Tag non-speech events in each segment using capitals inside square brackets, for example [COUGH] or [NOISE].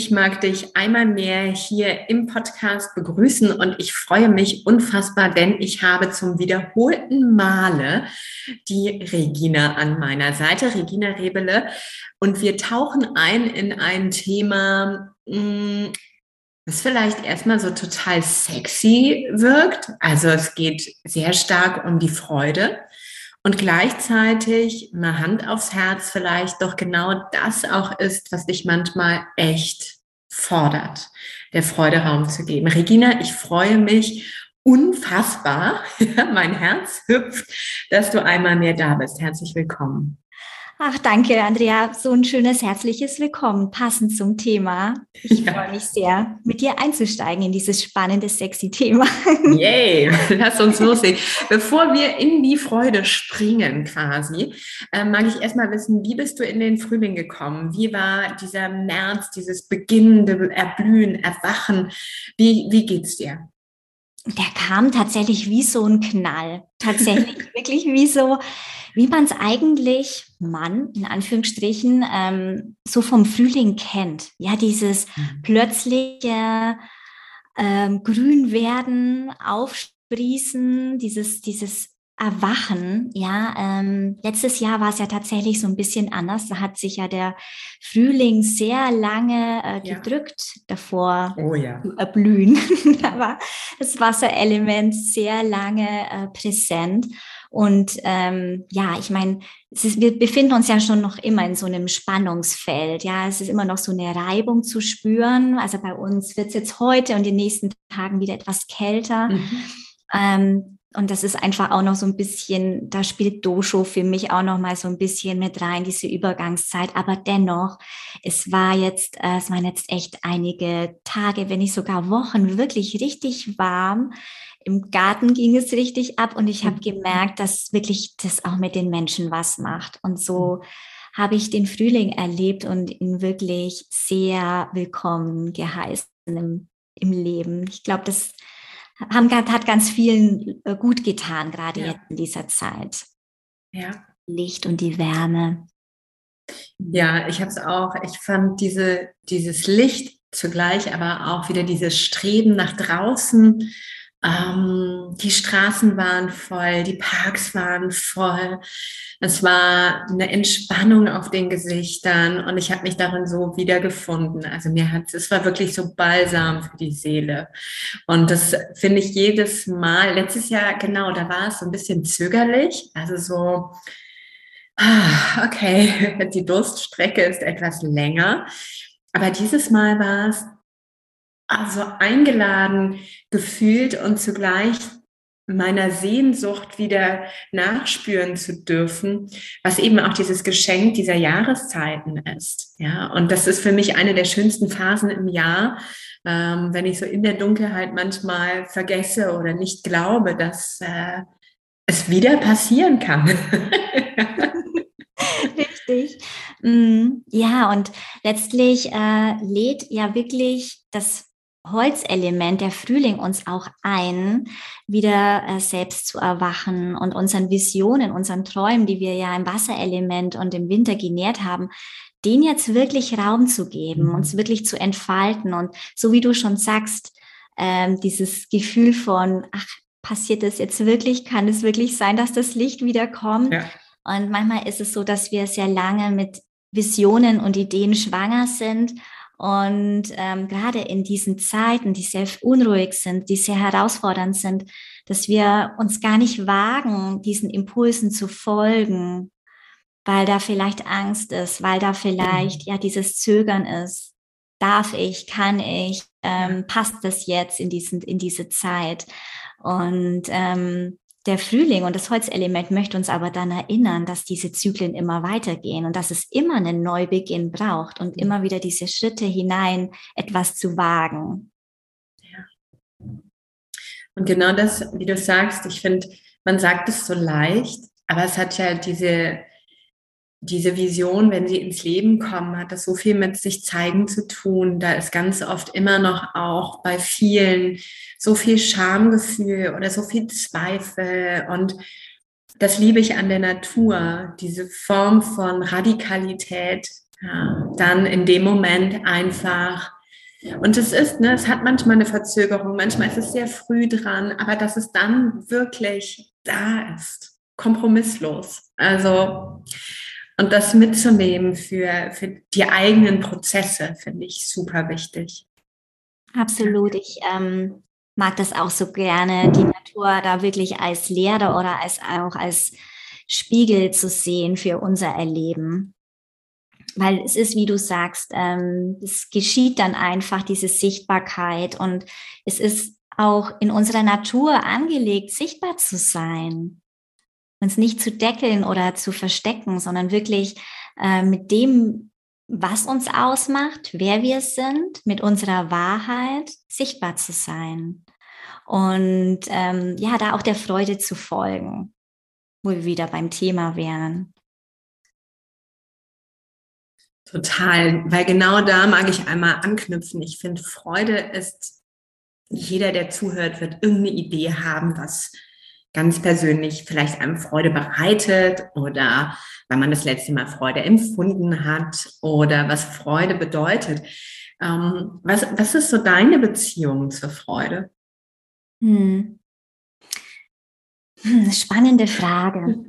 Ich mag dich einmal mehr hier im Podcast begrüßen und ich freue mich unfassbar, denn ich habe zum wiederholten Male die Regina an meiner Seite, Regina Rebele, und wir tauchen ein in ein Thema, mm, das vielleicht erstmal so total sexy wirkt. Also es geht sehr stark um die Freude. Und gleichzeitig, mal Hand aufs Herz, vielleicht doch genau das auch ist, was dich manchmal echt fordert, der Freude Raum zu geben. Regina, ich freue mich unfassbar, [LAUGHS] mein Herz hüpft, dass du einmal mehr da bist. Herzlich willkommen. Ach, danke, Andrea. So ein schönes herzliches Willkommen, passend zum Thema. Ich ja. freue mich sehr, mit dir einzusteigen in dieses spannende, sexy Thema. [LAUGHS] Yay, lass uns loslegen. Bevor wir in die Freude springen quasi, äh, mag ich erstmal wissen, wie bist du in den Frühling gekommen? Wie war dieser März, dieses beginnende Erblühen, Erwachen? Wie, wie geht's dir? Der kam tatsächlich wie so ein Knall. Tatsächlich, [LAUGHS] wirklich wie so wie man es eigentlich, Mann, in Anführungsstrichen, ähm, so vom Frühling kennt. Ja, dieses mhm. plötzliche ähm, Grünwerden, Aufsprießen, dieses, dieses Erwachen, ja, ähm, letztes Jahr war es ja tatsächlich so ein bisschen anders. Da hat sich ja der Frühling sehr lange äh, gedrückt ja. davor oh, ja. zu erblühen. [LAUGHS] da war das Wasserelement sehr lange äh, präsent. Und ähm, ja, ich meine, wir befinden uns ja schon noch immer in so einem Spannungsfeld. Ja, es ist immer noch so eine Reibung zu spüren. Also bei uns wird es jetzt heute und in den nächsten Tagen wieder etwas kälter. Mhm. Ähm, und das ist einfach auch noch so ein bisschen, da spielt Dosho für mich auch noch mal so ein bisschen mit rein, diese Übergangszeit. Aber dennoch, es war jetzt, äh, es waren jetzt echt einige Tage, wenn nicht sogar Wochen, wirklich richtig warm. Im Garten ging es richtig ab und ich habe mhm. gemerkt, dass wirklich das auch mit den Menschen was macht. Und so mhm. habe ich den Frühling erlebt und ihn wirklich sehr willkommen geheißen im, im Leben. Ich glaube, das haben, hat ganz vielen äh, gut getan, gerade ja. jetzt in dieser Zeit. Ja. Licht und die Wärme. Ja, ich habe es auch. Ich fand diese, dieses Licht zugleich, aber auch wieder dieses Streben nach draußen ähm, die Straßen waren voll, die Parks waren voll. Es war eine Entspannung auf den Gesichtern und ich habe mich darin so wiedergefunden. Also mir hat es war wirklich so balsam für die Seele. Und das finde ich jedes Mal. Letztes Jahr genau, da war es so ein bisschen zögerlich, also so ah, okay, [LAUGHS] die Durststrecke ist etwas länger. Aber dieses Mal war es also eingeladen gefühlt und zugleich meiner Sehnsucht wieder nachspüren zu dürfen, was eben auch dieses Geschenk dieser Jahreszeiten ist. Ja, und das ist für mich eine der schönsten Phasen im Jahr, ähm, wenn ich so in der Dunkelheit manchmal vergesse oder nicht glaube, dass äh, es wieder passieren kann. [LAUGHS] Richtig. Mm, ja, und letztlich äh, lädt ja wirklich das Holzelement, der Frühling uns auch ein, wieder äh, selbst zu erwachen und unseren Visionen, unseren Träumen, die wir ja im Wasserelement und im Winter genährt haben, den jetzt wirklich Raum zu geben, mhm. uns wirklich zu entfalten und so wie du schon sagst, ähm, dieses Gefühl von, ach, passiert das jetzt wirklich? Kann es wirklich sein, dass das Licht wieder kommt? Ja. Und manchmal ist es so, dass wir sehr lange mit Visionen und Ideen schwanger sind und ähm, gerade in diesen Zeiten, die sehr unruhig sind, die sehr herausfordernd sind, dass wir uns gar nicht wagen, diesen Impulsen zu folgen, weil da vielleicht Angst ist, weil da vielleicht ja dieses Zögern ist. Darf ich, kann ich, ähm, passt das jetzt in, diesen, in diese Zeit? Und ähm, der Frühling und das Holzelement möchte uns aber dann erinnern, dass diese Zyklen immer weitergehen und dass es immer einen Neubeginn braucht und immer wieder diese Schritte hinein, etwas zu wagen. Ja. Und genau das, wie du sagst, ich finde, man sagt es so leicht, aber es hat ja diese, diese Vision, wenn sie ins Leben kommen, hat das so viel mit sich zeigen zu tun. Da ist ganz oft immer noch auch bei vielen so viel Schamgefühl oder so viel Zweifel. Und das liebe ich an der Natur, diese Form von Radikalität, ja, dann in dem Moment einfach und es ist, ne, es hat manchmal eine Verzögerung, manchmal ist es sehr früh dran, aber dass es dann wirklich da ist, kompromisslos. Also, und das mitzunehmen für, für die eigenen Prozesse, finde ich super wichtig. Absolut. Ich ähm, mag das auch so gerne, die Natur da wirklich als Lehrer oder als auch als Spiegel zu sehen für unser Erleben weil es ist, wie du sagst, ähm, es geschieht dann einfach diese Sichtbarkeit und es ist auch in unserer Natur angelegt, sichtbar zu sein, uns nicht zu deckeln oder zu verstecken, sondern wirklich äh, mit dem, was uns ausmacht, wer wir sind, mit unserer Wahrheit sichtbar zu sein und ähm, ja, da auch der Freude zu folgen, wo wir wieder beim Thema wären. Total, weil genau da mag ich einmal anknüpfen. Ich finde, Freude ist, jeder, der zuhört, wird irgendeine Idee haben, was ganz persönlich vielleicht einem Freude bereitet oder weil man das letzte Mal Freude empfunden hat oder was Freude bedeutet. Ähm, was, was ist so deine Beziehung zur Freude? Hm. Hm, spannende Frage.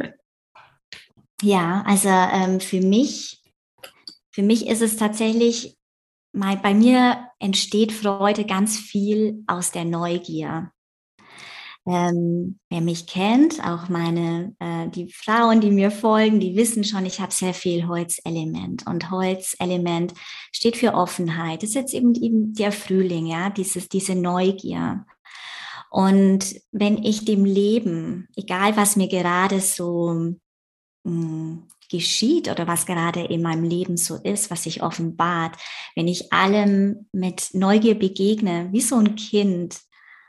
ja, also ähm, für mich für mich ist es tatsächlich, bei mir entsteht Freude ganz viel aus der Neugier. Ähm, wer mich kennt, auch meine, äh, die Frauen, die mir folgen, die wissen schon, ich habe sehr viel Holzelement. Und Holzelement steht für Offenheit. Das ist jetzt eben, eben der Frühling, ja, dieses, diese Neugier. Und wenn ich dem Leben, egal was mir gerade so mh, hm, geschieht oder was gerade in meinem Leben so ist, was sich offenbart, wenn ich allem mit Neugier begegne, wie so ein Kind,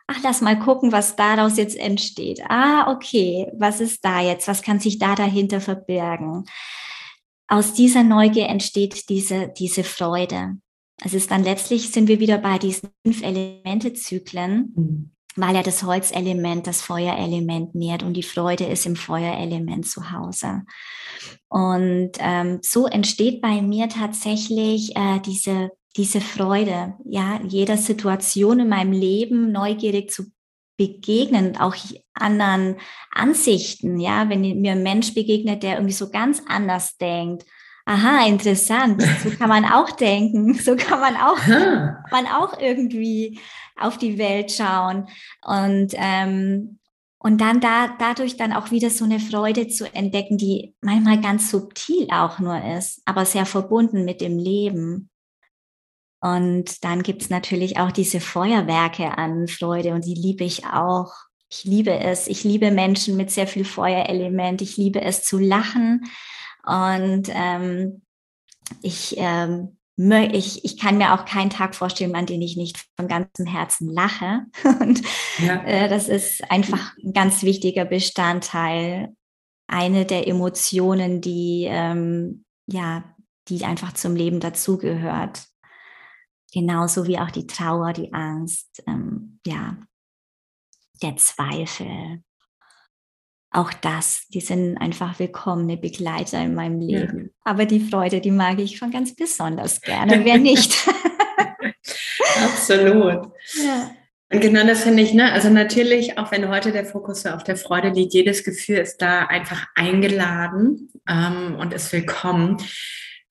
ach, lass mal gucken, was daraus jetzt entsteht. Ah, okay, was ist da jetzt? Was kann sich da dahinter verbergen? Aus dieser Neugier entsteht diese, diese Freude. Es ist dann letztlich sind wir wieder bei diesen fünf Elemente-Zyklen. Mhm weil ja das Holzelement das Feuerelement nährt und die Freude ist im Feuerelement zu Hause. Und ähm, so entsteht bei mir tatsächlich äh, diese, diese Freude, ja, jeder Situation in meinem Leben neugierig zu begegnen, auch anderen Ansichten, ja, wenn mir ein Mensch begegnet, der irgendwie so ganz anders denkt, aha, interessant, so kann man auch denken, [LAUGHS] so kann man auch, man auch irgendwie auf die Welt schauen. Und ähm, und dann da, dadurch dann auch wieder so eine Freude zu entdecken, die manchmal ganz subtil auch nur ist, aber sehr verbunden mit dem Leben. Und dann gibt's natürlich auch diese Feuerwerke an Freude und die liebe ich auch. Ich liebe es. Ich liebe Menschen mit sehr viel Feuerelement. Ich liebe es zu lachen. Und ähm, ich ähm, ich, ich kann mir auch keinen Tag vorstellen, an den ich nicht von ganzem Herzen lache. [LAUGHS] Und ja. äh, das ist einfach ein ganz wichtiger Bestandteil, eine der Emotionen, die ähm, ja, die einfach zum Leben dazugehört. Genauso wie auch die Trauer, die Angst, ähm, ja, der Zweifel, auch das, die sind einfach willkommene Begleiter in meinem Leben. Ja. Aber die Freude, die mag ich schon ganz besonders gerne. Wer [LAUGHS] nicht? Absolut. Ja. Und genau das finde ich, ne? Also natürlich, auch wenn heute der Fokus auf der Freude liegt, jedes Gefühl ist da einfach eingeladen ähm, und ist willkommen.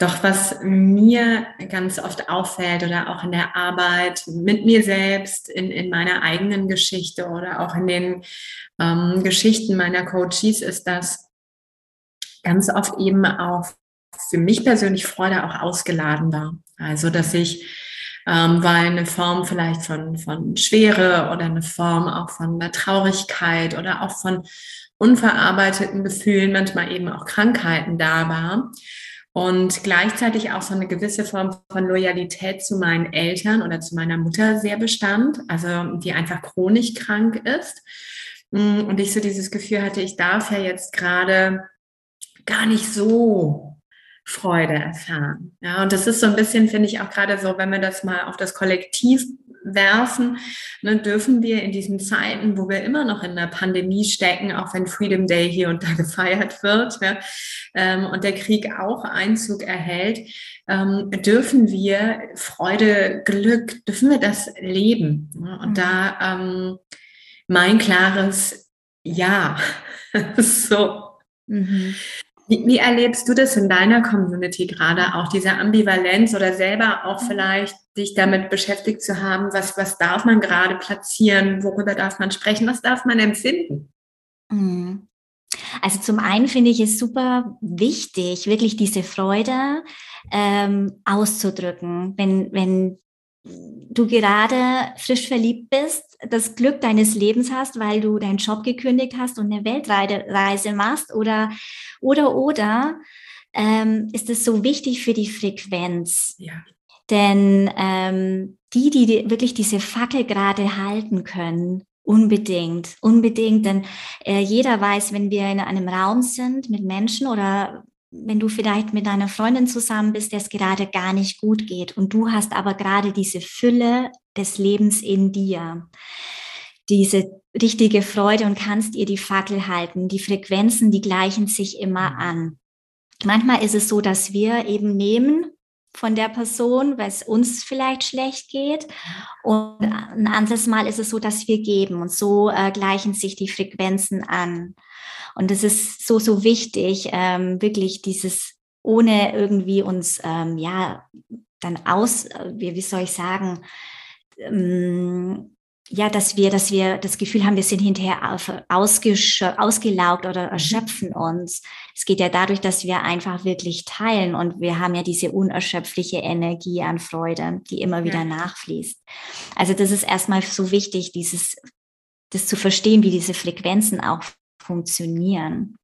Doch was mir ganz oft auffällt oder auch in der Arbeit mit mir selbst, in, in meiner eigenen Geschichte oder auch in den ähm, Geschichten meiner Coaches, ist, dass ganz oft eben auch für mich persönlich Freude auch ausgeladen war. Also, dass ich, ähm, weil eine Form vielleicht von, von Schwere oder eine Form auch von Traurigkeit oder auch von unverarbeiteten Gefühlen, manchmal eben auch Krankheiten da war und gleichzeitig auch so eine gewisse Form von Loyalität zu meinen Eltern oder zu meiner Mutter sehr bestand, also die einfach chronisch krank ist. Mm, und ich so dieses Gefühl hatte, ich darf ja jetzt gerade gar nicht so Freude erfahren. Ja, und das ist so ein bisschen, finde ich auch gerade so, wenn wir das mal auf das Kollektiv werfen, dann dürfen wir in diesen Zeiten, wo wir immer noch in der Pandemie stecken, auch wenn Freedom Day hier und da [LAUGHS] gefeiert wird ja, ähm, und der Krieg auch Einzug erhält, ähm, dürfen wir Freude, Glück, dürfen wir das leben. Ja, und mhm. da ähm, mein klares Ja. [LAUGHS] so. Mhm. Wie, wie, erlebst du das in deiner Community gerade, auch diese Ambivalenz oder selber auch mhm. vielleicht dich damit beschäftigt zu haben, was, was darf man gerade platzieren, worüber darf man sprechen, was darf man empfinden? Mhm. Also zum einen finde ich es super wichtig, wirklich diese Freude ähm, auszudrücken, wenn, wenn du gerade frisch verliebt bist, das Glück deines Lebens hast, weil du deinen Job gekündigt hast und eine Weltreise machst oder oder oder ähm, ist es so wichtig für die Frequenz. Ja. Denn ähm, die, die wirklich diese Fackel gerade halten können, unbedingt, unbedingt, denn äh, jeder weiß, wenn wir in einem Raum sind mit Menschen oder wenn du vielleicht mit deiner Freundin zusammen bist, der es gerade gar nicht gut geht und du hast aber gerade diese Fülle des Lebens in dir, diese richtige Freude und kannst ihr die Fackel halten. Die Frequenzen, die gleichen sich immer mhm. an. Manchmal ist es so, dass wir eben nehmen von der Person, weil es uns vielleicht schlecht geht. Und ein anderes Mal ist es so, dass wir geben. Und so äh, gleichen sich die Frequenzen an. Und es ist so, so wichtig, ähm, wirklich dieses, ohne irgendwie uns, ähm, ja, dann aus, äh, wie, wie soll ich sagen, ähm, ja, dass wir, dass wir das Gefühl haben, wir sind hinterher ausgelaugt oder mhm. erschöpfen uns. Es geht ja dadurch, dass wir einfach wirklich teilen und wir haben ja diese unerschöpfliche Energie an Freude, die immer wieder ja. nachfließt. Also das ist erstmal so wichtig, dieses, das zu verstehen, wie diese Frequenzen auch funktionieren.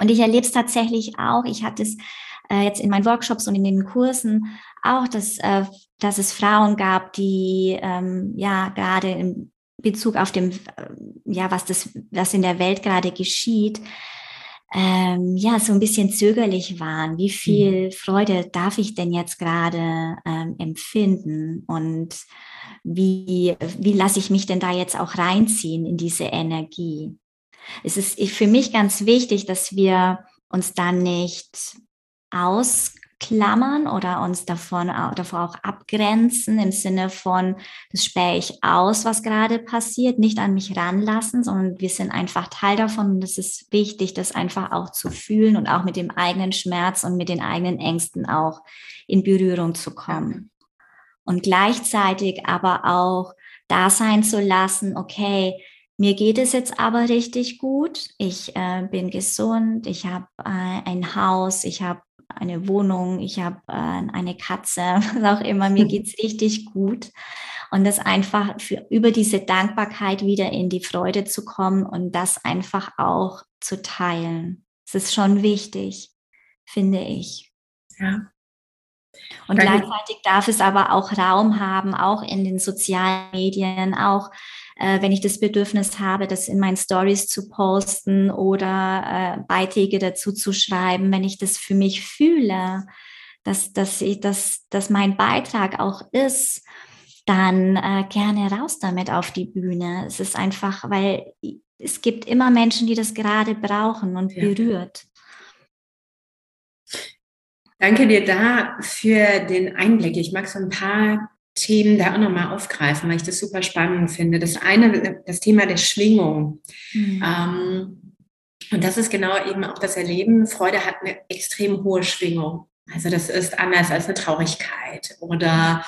Und ich erlebe es tatsächlich auch. Ich hatte es äh, jetzt in meinen Workshops und in den Kursen auch, dass, äh, dass es Frauen gab, die ähm, ja gerade in Bezug auf dem, äh, ja, was das, was in der Welt gerade geschieht, ähm, ja, so ein bisschen zögerlich waren. Wie viel mhm. Freude darf ich denn jetzt gerade ähm, empfinden? Und wie, wie lasse ich mich denn da jetzt auch reinziehen in diese Energie? Es ist für mich ganz wichtig, dass wir uns dann nicht ausklammern oder uns davon davor auch abgrenzen im Sinne von, das spähe ich aus, was gerade passiert, nicht an mich ranlassen, sondern wir sind einfach Teil davon und es ist wichtig, das einfach auch zu fühlen und auch mit dem eigenen Schmerz und mit den eigenen Ängsten auch in Berührung zu kommen. Und gleichzeitig aber auch da sein zu lassen, okay, mir geht es jetzt aber richtig gut. Ich äh, bin gesund, ich habe äh, ein Haus, ich habe eine Wohnung, ich habe äh, eine Katze, [LAUGHS] was auch immer. Mir [LAUGHS] geht es richtig gut. Und das einfach für, über diese Dankbarkeit wieder in die Freude zu kommen und das einfach auch zu teilen. Das ist schon wichtig, finde ich. Ja. Und Danke. gleichzeitig darf es aber auch Raum haben, auch in den sozialen Medien, auch äh, wenn ich das Bedürfnis habe, das in meinen Stories zu posten oder äh, Beiträge dazu zu schreiben, wenn ich das für mich fühle, dass, dass, ich, dass, dass mein Beitrag auch ist, dann äh, gerne raus damit auf die Bühne. Es ist einfach, weil es gibt immer Menschen, die das gerade brauchen und ja. berührt. Danke dir da für den Einblick. Ich mag so ein paar Themen da auch nochmal aufgreifen, weil ich das super spannend finde. Das eine, das Thema der Schwingung. Mhm. Ähm, und das ist genau eben auch das Erleben. Freude hat eine extrem hohe Schwingung. Also das ist anders als eine Traurigkeit oder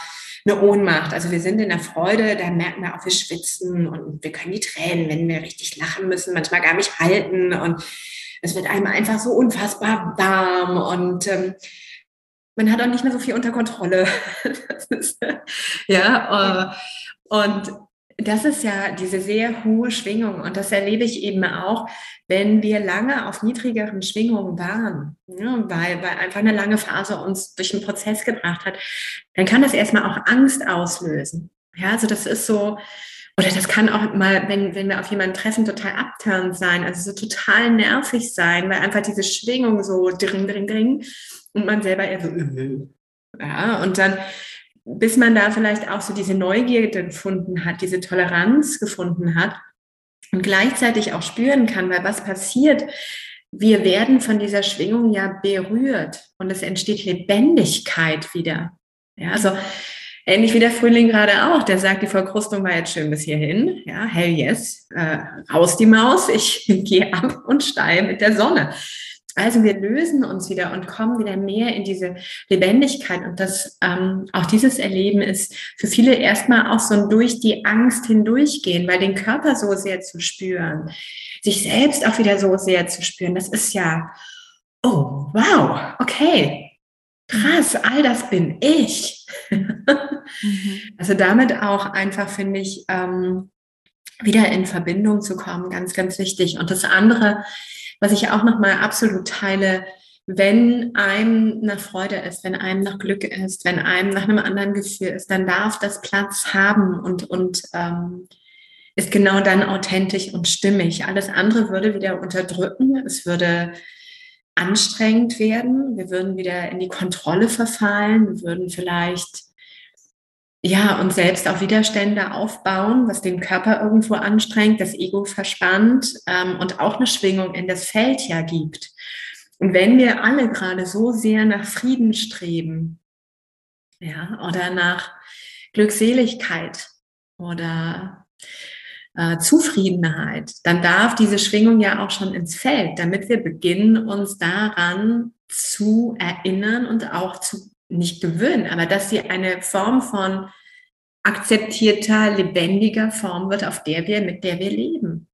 eine Ohnmacht. Also wir sind in der Freude, da merken wir auch, wir schwitzen und wir können die Tränen, wenn wir richtig lachen müssen, manchmal gar nicht halten und es wird einem einfach so unfassbar warm und ähm, man hat auch nicht mehr so viel unter Kontrolle. [LAUGHS] ist, ja, äh, und das ist ja diese sehr hohe Schwingung und das erlebe ich eben auch, wenn wir lange auf niedrigeren Schwingungen waren, ja, weil, weil einfach eine lange Phase uns durch einen Prozess gebracht hat, dann kann das erstmal auch Angst auslösen. Ja, also das ist so, oder das kann auch mal, wenn, wenn wir auf jemanden treffen, total abturnt sein, also so total nervig sein, weil einfach diese Schwingung so dring, dring, dring und man selber eher so, äh, ja, und dann bis man da vielleicht auch so diese Neugierde gefunden hat, diese Toleranz gefunden hat und gleichzeitig auch spüren kann, weil was passiert, wir werden von dieser Schwingung ja berührt und es entsteht Lebendigkeit wieder. Ja, also ähnlich wie der Frühling gerade auch, der sagt, die Verkrustung war jetzt schön bis hierhin. Ja, hell yes, äh, raus die Maus, ich [LAUGHS] gehe ab und steige mit der Sonne. Also wir lösen uns wieder und kommen wieder mehr in diese Lebendigkeit. Und das ähm, auch dieses Erleben ist für viele erstmal auch so ein durch die Angst hindurchgehen, weil den Körper so sehr zu spüren, sich selbst auch wieder so sehr zu spüren, das ist ja, oh, wow, okay, krass, all das bin ich. mhm. [LAUGHS] Also damit auch einfach, finde ich, ähm, wieder in Verbindung zu kommen, ganz, ganz wichtig. Und das andere, was ich auch nochmal absolut teile, wenn einem nach Freude ist, wenn einem nach Glück ist, wenn einem nach einem anderen Gefühl ist, dann darf das Platz haben und, und ähm, ist genau dann authentisch und stimmig. Alles andere würde wieder unterdrücken, es würde anstrengend werden, wir würden wieder in die Kontrolle verfallen, wir würden vielleicht ja, und selbst auch Widerstände aufbauen, was den Körper irgendwo anstrengt, das Ego verspannt ähm, und auch eine Schwingung in das Feld ja gibt. Und wenn wir alle gerade so sehr nach Frieden streben, ja, oder nach Glückseligkeit oder äh, Zufriedenheit, dann darf diese Schwingung ja auch schon ins Feld, damit wir beginnen, uns daran zu erinnern und auch zu nicht gewöhnen, aber dass sie eine Form von akzeptierter, lebendiger Form wird, auf der wir, mit der wir leben.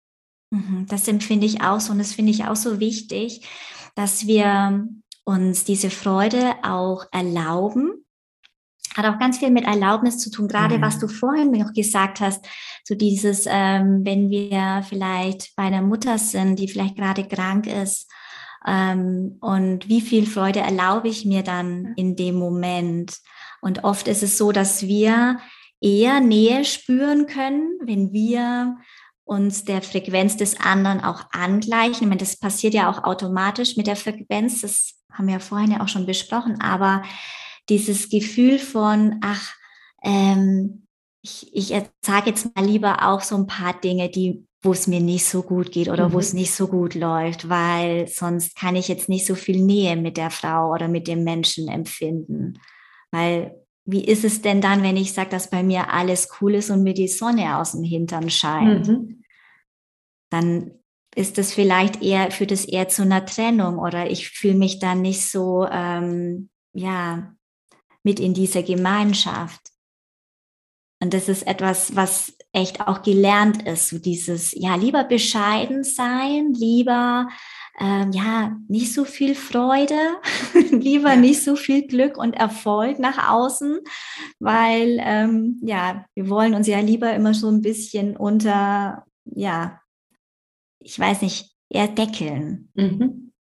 Mhm, das empfinde ich auch so und das finde ich auch so wichtig, dass wir uns diese Freude auch erlauben. Hat auch ganz viel mit Erlaubnis zu tun, gerade mhm. was du vorhin noch gesagt hast, so dieses, ähm, wenn wir vielleicht bei einer Mutter sind, die vielleicht gerade krank ist ähm, und wie viel Freude erlaube ich mir dann in dem Moment? Und oft ist es so, dass wir eher Nähe spüren können, wenn wir uns der Frequenz des anderen auch angleichen. Ich meine, das passiert ja auch automatisch mit der Frequenz, das haben wir ja vorhin ja auch schon besprochen, aber dieses Gefühl von, ach, ähm, ich, ich sage jetzt mal lieber auch so ein paar Dinge, die wo es mir nicht so gut geht oder mhm. wo es mhm. nicht so gut läuft, weil sonst kann ich jetzt nicht so viel Nähe mit der Frau oder mit dem Menschen empfinden. Weil wie ist es denn dann, wenn ich sage, dass bei mir alles cool ist und mir die Sonne aus dem Hintern scheint? Mhm. Dann ist das vielleicht eher, führt es eher zu einer Trennung oder ich fühle mich dann nicht so, ähm, ja, mit in dieser Gemeinschaft. Und das ist etwas, was echt auch gelernt ist, so dieses, ja, lieber bescheiden sein, lieber, ähm, ja, nicht so viel Freude, [LAUGHS] lieber ja. nicht so viel Glück und Erfolg nach außen, weil, ähm, ja, wir wollen uns ja lieber immer so ein bisschen unter, ja, ich weiß nicht, eher deckeln. Mhm.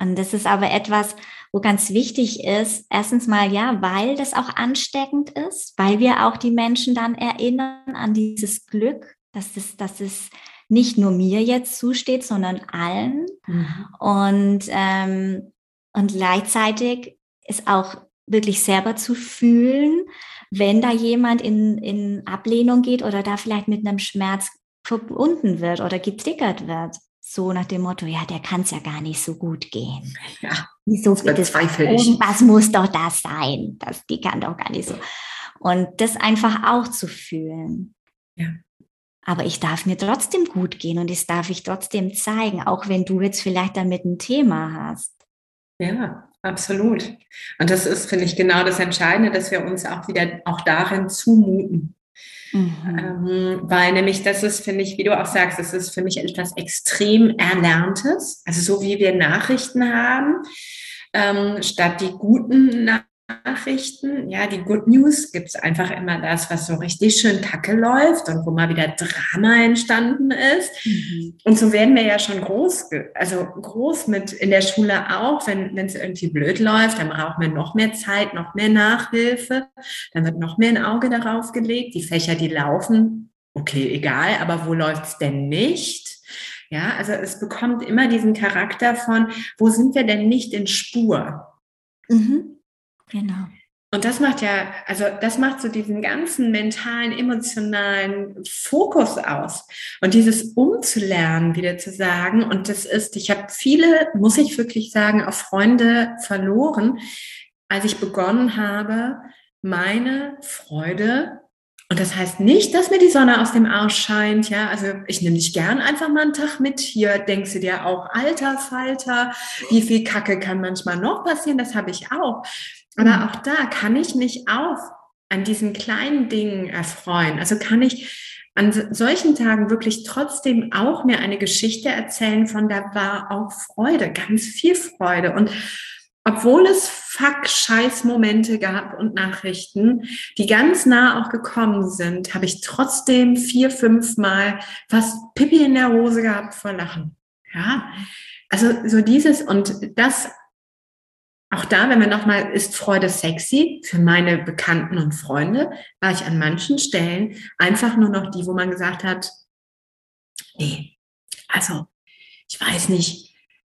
Und das ist aber etwas, wo ganz wichtig ist, erstens mal ja, weil das auch ansteckend ist, weil wir auch die Menschen dann erinnern an dieses Glück, dass es, dass es nicht nur mir jetzt zusteht, sondern allen. Mhm. Und, ähm, und gleichzeitig ist auch wirklich selber zu fühlen, wenn da jemand in, in Ablehnung geht oder da vielleicht mit einem Schmerz verbunden wird oder getriggert wird so nach dem Motto, ja, der kann es ja gar nicht so gut gehen. [LAUGHS] Ja, Wieso das bezweifle ich. Irgendwas muss doch das sein. Das, die kann doch gar nicht so. Und das einfach auch zu fühlen. Ja. Aber ich darf mir trotzdem gut gehen und das darf ich trotzdem zeigen, auch wenn du jetzt vielleicht damit ein Thema hast. Ja, absolut. Und das ist, finde ich, genau das Entscheidende, dass wir uns auch wieder auch darin zumuten. Mhm. Ähm, weil nämlich das ist, finde ich, wie du auch sagst, das ist für mich etwas extrem Erlerntes. Also so wie wir Nachrichten haben, ähm, statt die guten Nachrichten. Ja, die Good News gibt es einfach immer das, was so richtig schön kacke läuft und wo mal wieder Drama entstanden ist. Mhm. Und so werden wir ja schon groß, also groß mit in der Schule auch, wenn es irgendwie blöd läuft, dann brauchen wir noch mehr Zeit, noch mehr Nachhilfe, dann wird noch mehr ein Auge darauf gelegt. Die Fächer, die laufen, okay, egal, aber wo läuft es denn nicht? Ja, also es bekommt immer diesen Charakter von, wo sind wir denn nicht in Spur? Mhm. Genau. Und das macht ja, also das macht so diesen ganzen mentalen, emotionalen Fokus aus. Und dieses umzulernen, wieder zu sagen, und das ist, ich habe viele, muss ich wirklich sagen, auch Freunde verloren, als ich begonnen habe, meine Freude und das heißt nicht, dass mir die Sonne aus dem Arsch scheint. Ja, also ich nehme dich gern einfach mal einen Tag mit. Hier denkst du dir auch, alter Falter, wie viel Kacke kann manchmal noch passieren? Das habe ich auch. Aber mhm. auch da kann ich mich auch an diesen kleinen Dingen erfreuen. Also kann ich an solchen Tagen wirklich trotzdem auch mir eine Geschichte erzählen von da war auch Freude, ganz viel Freude. Und obwohl es Fuck-Scheiß-Momente gab und Nachrichten, die ganz nah auch gekommen sind, habe ich trotzdem vier, fünf Mal fast Pippi in der Hose gehabt vor Lachen. Ja, also so dieses und das, auch da, wenn wir nochmal, ist Freude sexy. Für meine Bekannten und Freunde, war ich an manchen Stellen einfach nur noch die, wo man gesagt hat, nee, also ich weiß nicht,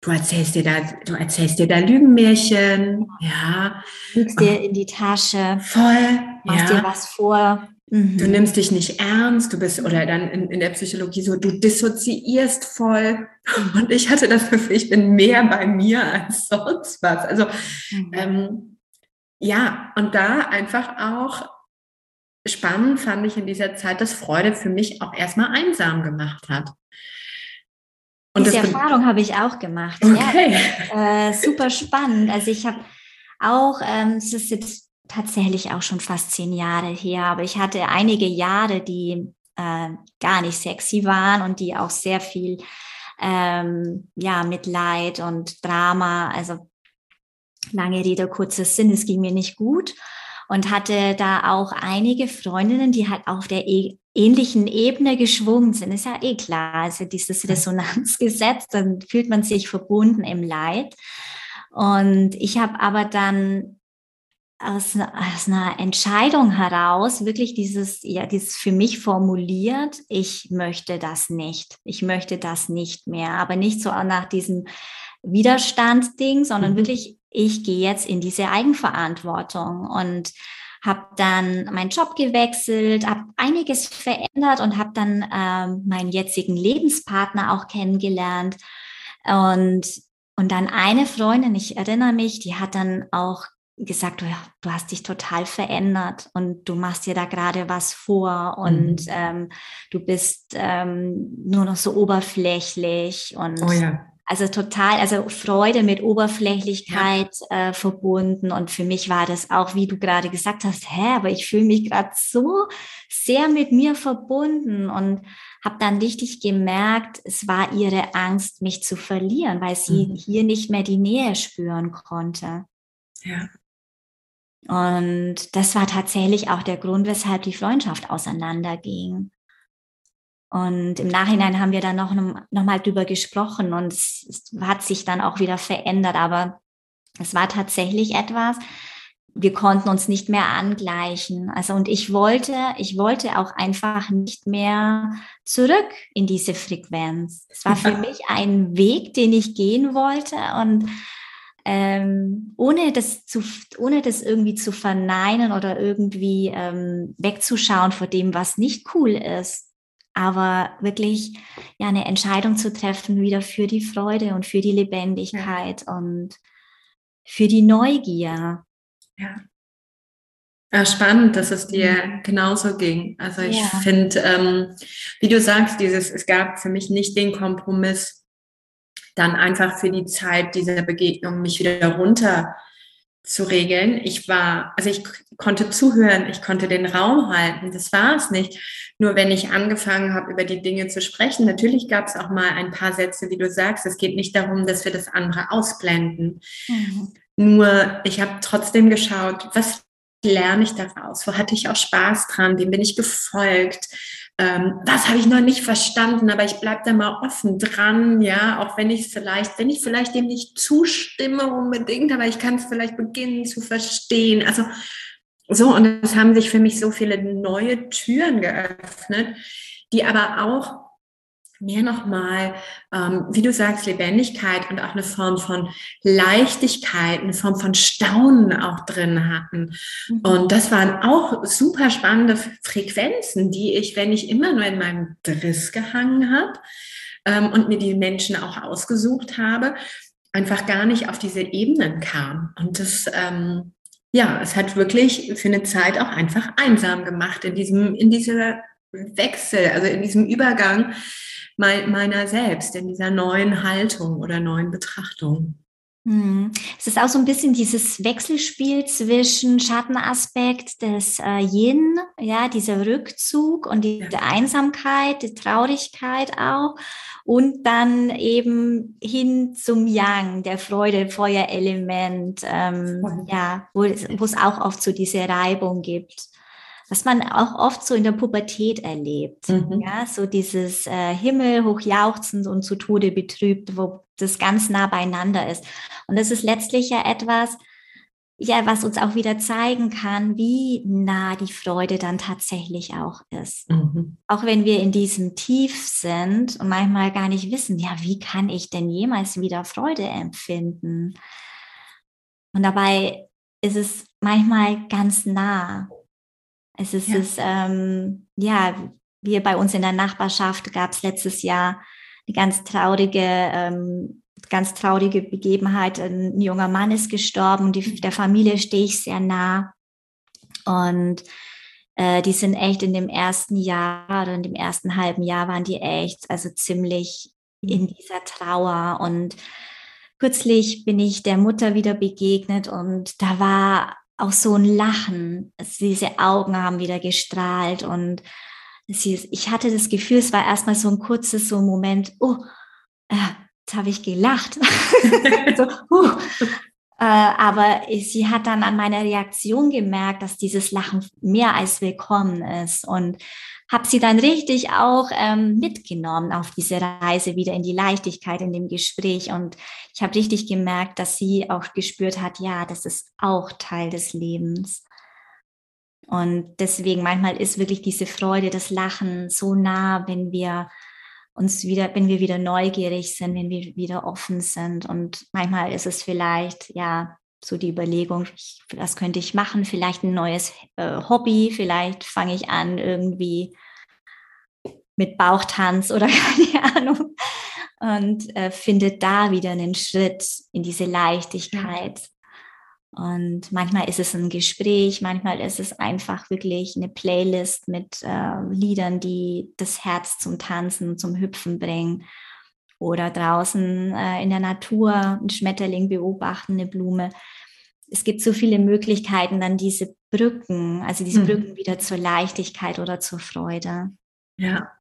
du erzählst dir da, du erzählst dir da Lügenmärchen, ja. Lügst dir in die Tasche. Voll. Machst ja. dir was vor. Mhm. Du nimmst dich nicht ernst, du bist, oder dann in, in der Psychologie so, du dissoziierst voll. Und ich hatte das Gefühl, ich bin mehr bei mir als sonst was. Also, mhm. ähm, ja, und da einfach auch spannend fand ich in dieser Zeit, dass Freude für mich auch erstmal einsam gemacht hat. Und Diese Erfahrung habe ich auch gemacht. Okay. Ja, äh, super spannend. Also ich habe auch, ähm, es ist jetzt tatsächlich auch schon fast zehn Jahre her, aber ich hatte einige Jahre, die äh, gar nicht sexy waren und die auch sehr viel ähm, ja, Mitleid und Drama, also lange Rede, kurzer Sinn, es ging mir nicht gut und hatte da auch einige Freundinnen, die halt auf der e ähnlichen Ebene geschwungen sind. Ist ja eh klar, also dieses Resonanzgesetz, dann fühlt man sich verbunden im Leid. Und ich habe aber dann aus, aus einer Entscheidung heraus wirklich dieses, ja, dieses für mich formuliert, ich möchte das nicht, ich möchte das nicht mehr, aber nicht so nach diesem Widerstandsding, sondern mhm. wirklich, ich gehe jetzt in diese Eigenverantwortung und habe dann meinen Job gewechselt, habe einiges verändert und habe dann ähm, meinen jetzigen Lebenspartner auch kennengelernt. Und, und dann eine Freundin, ich erinnere mich, die hat dann auch gesagt, du, du hast dich total verändert und du machst dir da gerade was vor und mhm. ähm, du bist ähm, nur noch so oberflächlich und oh ja. Also total, also Freude mit Oberflächlichkeit ja. äh, verbunden. Und für mich war das auch, wie du gerade gesagt hast, hä, aber ich fühle mich gerade so sehr mit mir verbunden und habe dann richtig gemerkt, es war ihre Angst, mich zu verlieren, weil sie mhm. hier nicht mehr die Nähe spüren konnte. Ja. Und das war tatsächlich auch der Grund, weshalb die Freundschaft auseinanderging. Und im Nachhinein haben wir dann noch, noch mal drüber gesprochen und es, es hat sich dann auch wieder verändert. Aber es war tatsächlich etwas, wir konnten uns nicht mehr angleichen. Also, und ich wollte, ich wollte auch einfach nicht mehr zurück in diese Frequenz. Es war für [LAUGHS] mich ein Weg, den ich gehen wollte und ähm, ohne das zu, ohne das irgendwie zu verneinen oder irgendwie ähm, wegzuschauen vor dem, was nicht cool ist aber wirklich ja eine Entscheidung zu treffen wieder für die Freude und für die Lebendigkeit ja. und für die Neugier. Ja. Ja, spannend, dass es dir mhm. genauso ging. Also ich ja. finde, ähm, wie du sagst, dieses, es gab für mich nicht den Kompromiss, dann einfach für die Zeit dieser Begegnung mich wieder runter zu regeln. Ich war, also ich konnte zuhören, ich konnte den Raum halten, das war es nicht. Nur wenn ich angefangen habe, über die Dinge zu sprechen, natürlich gab es auch mal ein paar Sätze, wie du sagst, es geht nicht darum, dass wir das andere ausblenden. Mhm. Nur ich habe trotzdem geschaut, was lerne ich daraus? Wo hatte ich auch Spaß dran? Wem bin ich gefolgt? Ähm, was habe ich noch nicht verstanden? Aber ich bleibe da mal offen dran, ja, auch wenn ich vielleicht, wenn ich vielleicht dem nicht zustimme unbedingt, aber ich kann es vielleicht beginnen zu verstehen. Also so, und es haben sich für mich so viele neue Türen geöffnet, die aber auch mehr nochmal, ähm, wie du sagst, Lebendigkeit und auch eine Form von Leichtigkeit, eine Form von Staunen auch drin hatten. Mhm. Und das waren auch super spannende Frequenzen, die ich, wenn ich immer nur in meinem Driss gehangen habe ähm, und mir die Menschen auch ausgesucht habe, einfach gar nicht auf diese Ebenen kam. Und das, ähm, ja, es hat wirklich für eine Zeit auch einfach einsam gemacht in diesem, in dieser Wechsel, also in diesem Übergang meiner selbst, in dieser neuen Haltung oder neuen Betrachtung. Hm. Es ist auch so ein bisschen dieses Wechselspiel zwischen Schattenaspekt des äh, Yin, ja, dieser Rückzug und diese ja. Einsamkeit, die Traurigkeit auch und dann eben hin zum Yang, der Freude, Feuerelement, ähm, ja, wo es, wo es auch oft so diese Reibung gibt was man auch oft so in der Pubertät erlebt. Mhm. Ja, so dieses äh, Himmel hochjauchzend und zu Tode betrübt, wo das ganz nah beieinander ist. Und das ist letztlich ja etwas, ja, was uns auch wieder zeigen kann, wie nah die Freude dann tatsächlich auch ist. Mhm. Auch wenn wir in diesem Tief sind und manchmal gar nicht wissen, ja, wie kann ich denn jemals wieder Freude empfinden? Und dabei ist es manchmal ganz nah. Es ist, ja. es, ähm, ja, wir bei uns in der Nachbarschaft gab es letztes Jahr eine ganz traurige, ähm, ganz traurige Begebenheit. Ein junger Mann ist gestorben, die, mhm. der Familie stehe ich sehr nah. Und äh, die sind echt in dem ersten Jahr oder in dem ersten halben Jahr waren die echt, also ziemlich in mhm. dieser Trauer. Und kürzlich bin ich der Mutter wieder begegnet und da war auch so ein Lachen. Diese Augen haben wieder gestrahlt und sie, ich hatte das Gefühl, es war erstmal so ein kurzes so ein Moment, oh, äh, jetzt habe ich gelacht. [LAUGHS] so, uh. äh, aber sie hat dann an meiner Reaktion gemerkt, dass dieses Lachen mehr als willkommen ist und habe sie dann richtig auch ähm, mitgenommen auf diese Reise wieder in die Leichtigkeit in dem Gespräch. Und ich habe richtig gemerkt, dass sie auch gespürt hat, ja, das ist auch Teil des Lebens. Und deswegen manchmal ist wirklich diese Freude, das Lachen so nah, wenn wir uns wieder, wenn wir wieder neugierig sind, wenn wir wieder offen sind. Und manchmal ist es vielleicht, ja, so die Überlegung, ich, was könnte ich machen? Vielleicht ein neues äh, Hobby, vielleicht fange ich an irgendwie mit Bauchtanz oder [LAUGHS] keine Ahnung und äh, finde da wieder einen Schritt in diese Leichtigkeit. Und manchmal ist es ein Gespräch, manchmal ist es einfach wirklich eine Playlist mit äh, Liedern, die das Herz zum Tanzen, zum Hüpfen bringen. Oder draußen äh, in der Natur ein Schmetterling beobachten, eine Blume es gibt so viele Möglichkeiten, dann diese Brücken, also diese mhm. Brücken wieder zur Leichtigkeit oder zur Freude. Ja.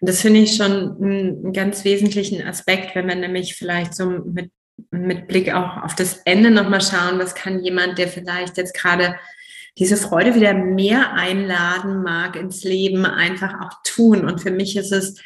Und das finde ich schon einen ganz wesentlichen Aspekt, wenn man nämlich vielleicht so mit, mit Blick auch auf das Ende nochmal schauen, was kann jemand, der vielleicht jetzt gerade diese Freude wieder mehr einladen mag ins Leben, einfach auch tun. Und für mich ist es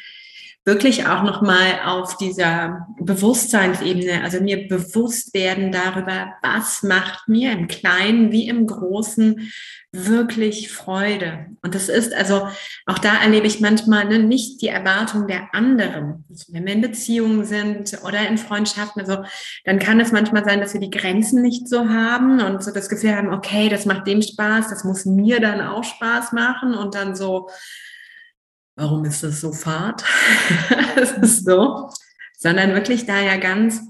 wirklich auch nochmal auf dieser Bewusstseinsebene, also mir bewusst werden darüber, was macht mir im Kleinen wie im Großen wirklich Freude. Und das ist also, auch da erlebe ich manchmal ne, nicht die Erwartung der anderen. Also wenn wir in Beziehungen sind oder in Freundschaften, also dann kann es manchmal sein, dass wir die Grenzen nicht so haben und so das Gefühl haben, okay, das macht dem Spaß, das muss mir dann auch Spaß machen und dann so, warum ist das so fad? [LAUGHS] das ist so, sondern wirklich da ja ganz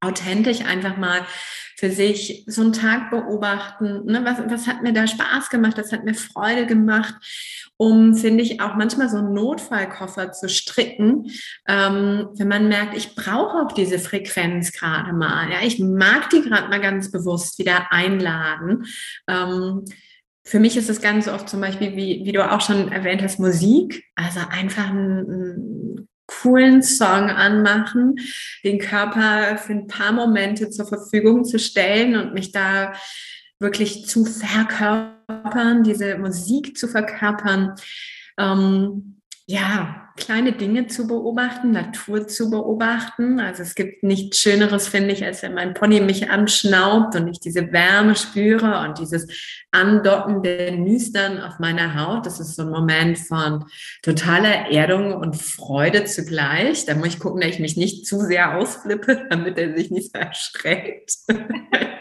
authentisch einfach mal für sich so einen Tag beobachten. Ne? Was, was hat mir da Spaß gemacht? Was hat mir Freude gemacht? Um, finde ich, auch manchmal so einen Notfallkoffer zu stricken, ähm, wenn man merkt, ich brauche auch diese Frequenz gerade mal. Ja, ich mag die gerade mal ganz bewusst wieder einladen. Ähm, für mich ist es ganz oft zum Beispiel, wie, wie du auch schon erwähnt hast, Musik. Also einfach ein, ein coolen Song anmachen, den Körper für ein paar Momente zur Verfügung zu stellen und mich da wirklich zu verkörpern, diese Musik zu verkörpern. Ähm, ja, kleine Dinge zu beobachten, Natur zu beobachten. Also es gibt nichts Schöneres, finde ich, als wenn mein Pony mich anschnaubt und ich diese Wärme spüre und dieses Andocken der Nüstern auf meiner Haut. Das ist so ein Moment von totaler Erdung und Freude zugleich. Da muss ich gucken, dass ich mich nicht zu sehr ausflippe, [LAUGHS] damit er sich nicht so erschreckt. [LAUGHS]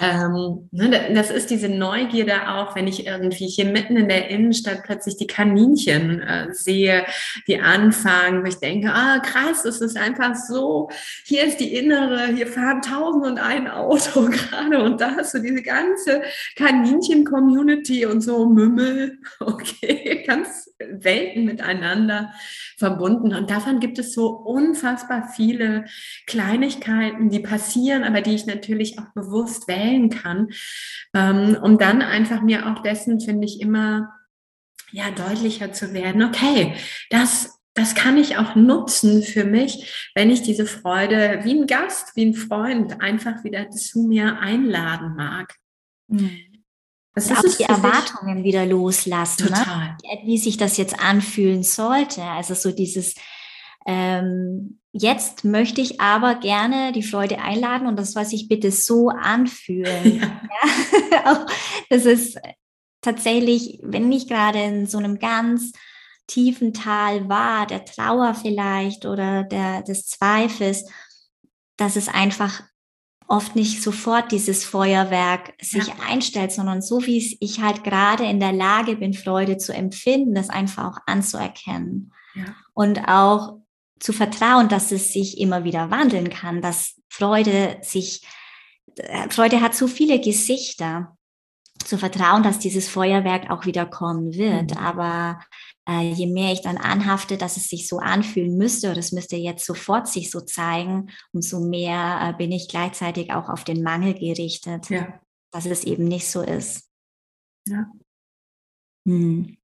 ähm, ne, das ist diese Neugierde auch, wenn ich irgendwie hier mitten in der Innenstadt plötzlich die Kaninchen äh, sehe, die anfangen, wo ich denke, ah krass, das ist einfach so, hier ist die innere, hier fahren tausend und ein Auto [LAUGHS] gerade und da hast du diese ganze Kaninchen-Community und so Mümmel, [LAUGHS] okay, ganz Welten miteinander verbunden und davon gibt es so unfassbar viele Kleinigkeiten, die passieren, aber die ich natürlich auch bewusst wählen kann, ähm, um dann einfach mir auch dessen, finde ich, immer ja deutlicher zu werden. Okay, das das kann ich auch nutzen für mich, wenn ich diese Freude wie ein Gast, wie ein Freund einfach wieder zu mir einladen mag. Mhm. Das ist auch die Erwartungen wieder loslassen, ne? Total. Ne? wie sich das jetzt anfühlen sollte. Also so dieses ähm, Jetzt möchte ich aber gerne die Freude einladen und das soll sich bitte so anfühlen. [LAUGHS] Ja. Ja? [LAUGHS] das ist tatsächlich, wenn ich gerade in so einem ganz tiefen Tal war, der Trauer vielleicht oder der, des Zweifels, dass es einfach oft nicht sofort dieses Feuerwerk sich ja. einstellt, sondern so wie ich halt gerade in der Lage bin, Freude zu empfinden, das einfach auch anzuerkennen. Ja. Und auch zu vertrauen, dass es sich immer wieder wandeln kann, dass Freude sich, äh, Freude hat so viele Gesichter, zu vertrauen, dass dieses Feuerwerk auch wieder kommen wird. Mhm. Aber äh, je mehr ich dann anhafte, dass es sich so anfühlen müsste oder es müsste jetzt sofort sich so zeigen, umso mehr äh, bin ich gleichzeitig auch auf den Mangel gerichtet, ja. dass es eben nicht so ist. Ja. Hm.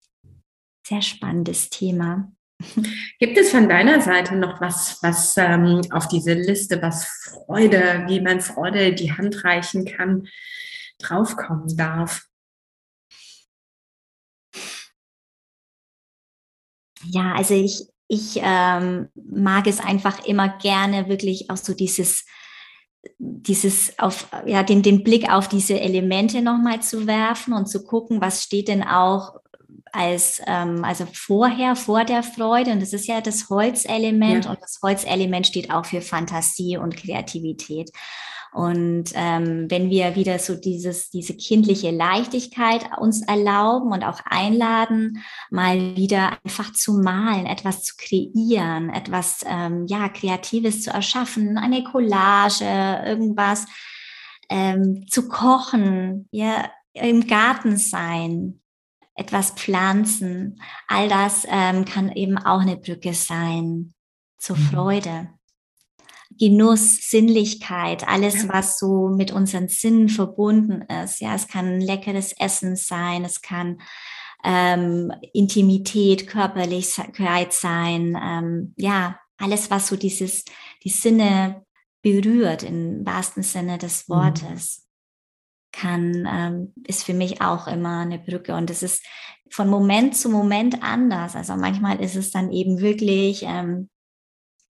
Sehr spannendes Thema. [LAUGHS] Gibt es von deiner Seite noch was, was ähm, auf diese Liste, was Freude, wie man Freude die Hand reichen kann, draufkommen darf? Ja, also ich, ich ähm, mag es einfach immer gerne, wirklich auch so dieses, dieses auf, ja, den, den Blick auf diese Elemente nochmal zu werfen und zu gucken, was steht denn auch als, ähm, also vorher, vor der Freude. Und das ist ja das Holzelement ja. und das Holzelement steht auch für Fantasie und Kreativität. Und ähm, wenn wir wieder so dieses, diese kindliche Leichtigkeit uns erlauben und auch einladen, mal wieder einfach zu malen, etwas zu kreieren, etwas ähm, ja Kreatives zu erschaffen, eine Collage, irgendwas ähm, zu kochen, ja im Garten sein, etwas pflanzen, all das ähm, kann eben auch eine Brücke sein zur mhm. Freude. Genuss, Sinnlichkeit, alles, was so mit unseren Sinnen verbunden ist. Ja, es kann leckeres Essen sein, es kann ähm, Intimität, Körperlichkeit sein. Ähm, ja, alles, was so dieses, die Sinne berührt im wahrsten Sinne des mhm. Wortes. Mhm kann, ähm, ist für mich auch immer eine Brücke. Und es ist von Moment zu Moment anders. Also manchmal ist es dann eben wirklich ähm,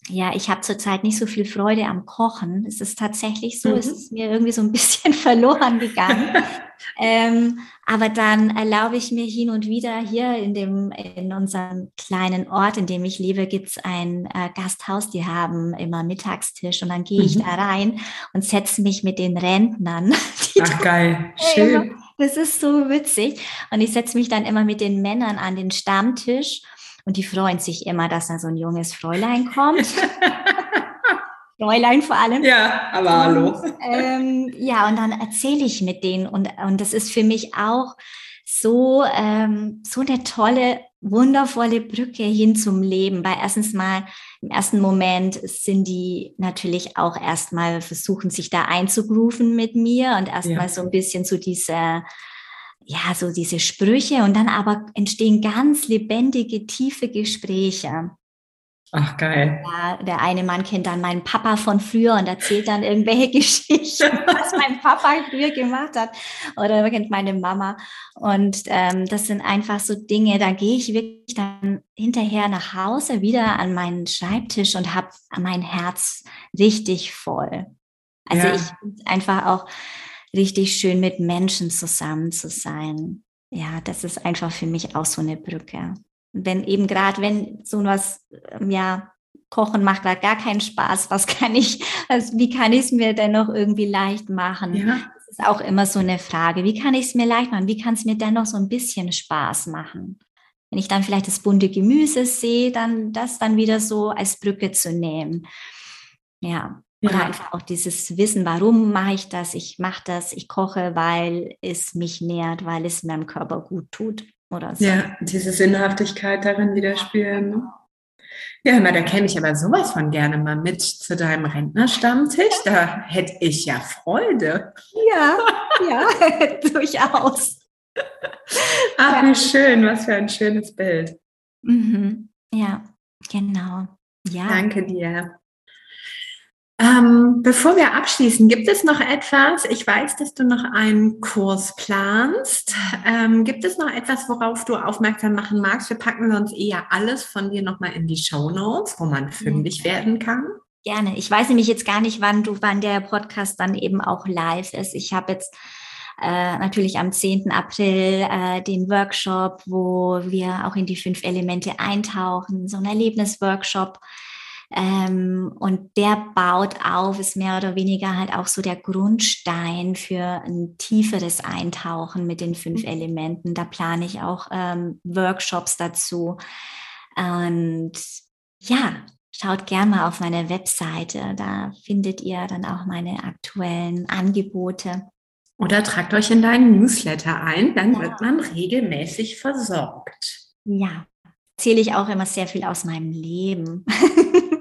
ja, ich habe zurzeit nicht so viel Freude am Kochen. Es ist tatsächlich so, mhm. es ist mir irgendwie so ein bisschen [LAUGHS] verloren gegangen. [LAUGHS] ähm, aber dann erlaube ich mir hin und wieder hier in dem in unserem kleinen Ort, in dem ich lebe, gibt's ein äh, Gasthaus. Die haben immer Mittagstisch und dann gehe ich mhm. da rein und setze mich mit den Rentnern. [LAUGHS] Ach geil, schön. Das ist so witzig. Und ich setze mich dann immer mit den Männern an den Stammtisch und die freuen sich immer, dass da so ein junges Fräulein kommt. [LAUGHS] Fräulein vor allem. Ja, aber hallo. ähm, ja, und dann erzähle ich mit denen und, und das ist für mich auch so, ähm, so eine tolle, wundervolle Brücke hin zum Leben. Weil erstens mal, im ersten Moment sind die natürlich auch erstmal versuchen, sich da einzugrooven mit mir und erstmal ja. so ein bisschen so diese ja, so diese Sprüche und dann aber entstehen ganz lebendige, tiefe Gespräche. Ach, geil. Ja, der eine Mann kennt dann meinen Papa von früher und erzählt dann irgendwelche [LAUGHS] Geschichten, was mein Papa früher gemacht hat. Oder kennt meine Mama. Und ähm, das sind einfach so Dinge, da gehe ich wirklich dann hinterher nach Hause wieder an meinen Schreibtisch und habe mein Herz richtig voll. Also ja. ich finde einfach auch richtig schön, mit Menschen zusammen zu sein. Ja, das ist einfach für mich auch so eine Brücke wenn eben gerade, wenn so was, ähm, ja, Kochen macht gerade gar keinen Spaß, was [LAUGHS] kann ich, also wie kann ich es mir denn noch irgendwie leicht machen? Ja. Das ist auch immer so eine Frage. Wie kann ich es mir leicht machen? Wie kann es mir dennoch so ein bisschen Spaß machen? Wenn ich dann vielleicht das bunte Gemüse sehe, dann das dann wieder so als Brücke zu nehmen. Ja. Oder ja. einfach auch dieses Wissen, warum mache ich das? Ich mache das, ich koche, weil es mich nährt, weil es meinem Körper gut tut oder so. Ja, diese Sinnhaftigkeit darin wieder spüren. Ne? Ja, na, da käme ich aber sowas von gerne mal mit zu deinem Rentnerstammtisch. Da hätte ich ja Freude. Ja, ja, [LAUGHS] durchaus. Ach, wie schön, was für ein schönes Bild. Mhm. Ja, genau. Ja. Danke dir. Ähm, bevor wir abschließen, gibt es noch etwas? Ich weiß, dass du noch einen Kurs planst. Ähm, gibt es noch etwas, worauf du aufmerksam machen magst? Wir packen sonst eher alles von dir nochmal in die Show Notes, wo man fündig ja. werden kann. Gerne. Ich weiß nämlich jetzt gar nicht, wann du, wann der Podcast dann eben auch live ist. Ich habe jetzt äh, natürlich am 10. April äh, den Workshop, wo wir auch in die fünf Elemente eintauchen, so ein Erlebnisworkshop. Ähm, und der baut auf, ist mehr oder weniger halt auch so der Grundstein für ein tieferes Eintauchen mit den fünf mhm. Elementen. Da plane ich auch ähm, Workshops dazu. Und ja, schaut gerne mal auf meine Webseite. Da findet ihr dann auch meine aktuellen Angebote. Oder tragt euch in deinen Newsletter ein, dann ja. wird man regelmäßig versorgt. Ja, erzähle ich auch immer sehr viel aus meinem Leben. [LAUGHS]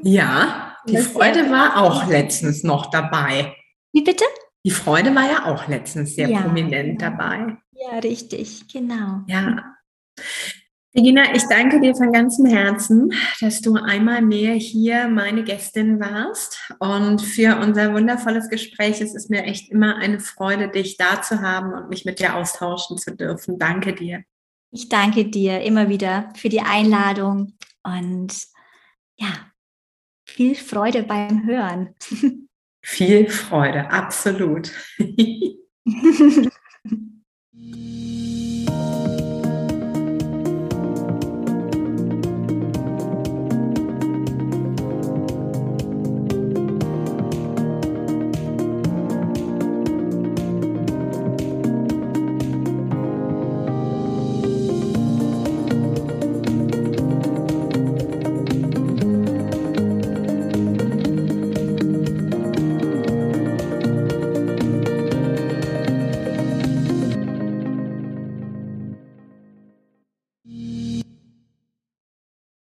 Ja, die Freude war auch letztens noch dabei. Wie bitte? Die Freude war ja auch letztens sehr ja, prominent ja. dabei. Ja, richtig, genau. Ja. Regina, ich danke dir von ganzem Herzen, dass du einmal mehr hier meine Gästin warst und für unser wundervolles Gespräch. Es ist mir echt immer eine Freude, dich da zu haben und mich mit dir austauschen zu dürfen. Danke dir. Ich danke dir immer wieder für die Einladung und ja, viel Freude beim Hören. Viel Freude, absolut. [LAUGHS] [LAUGHS]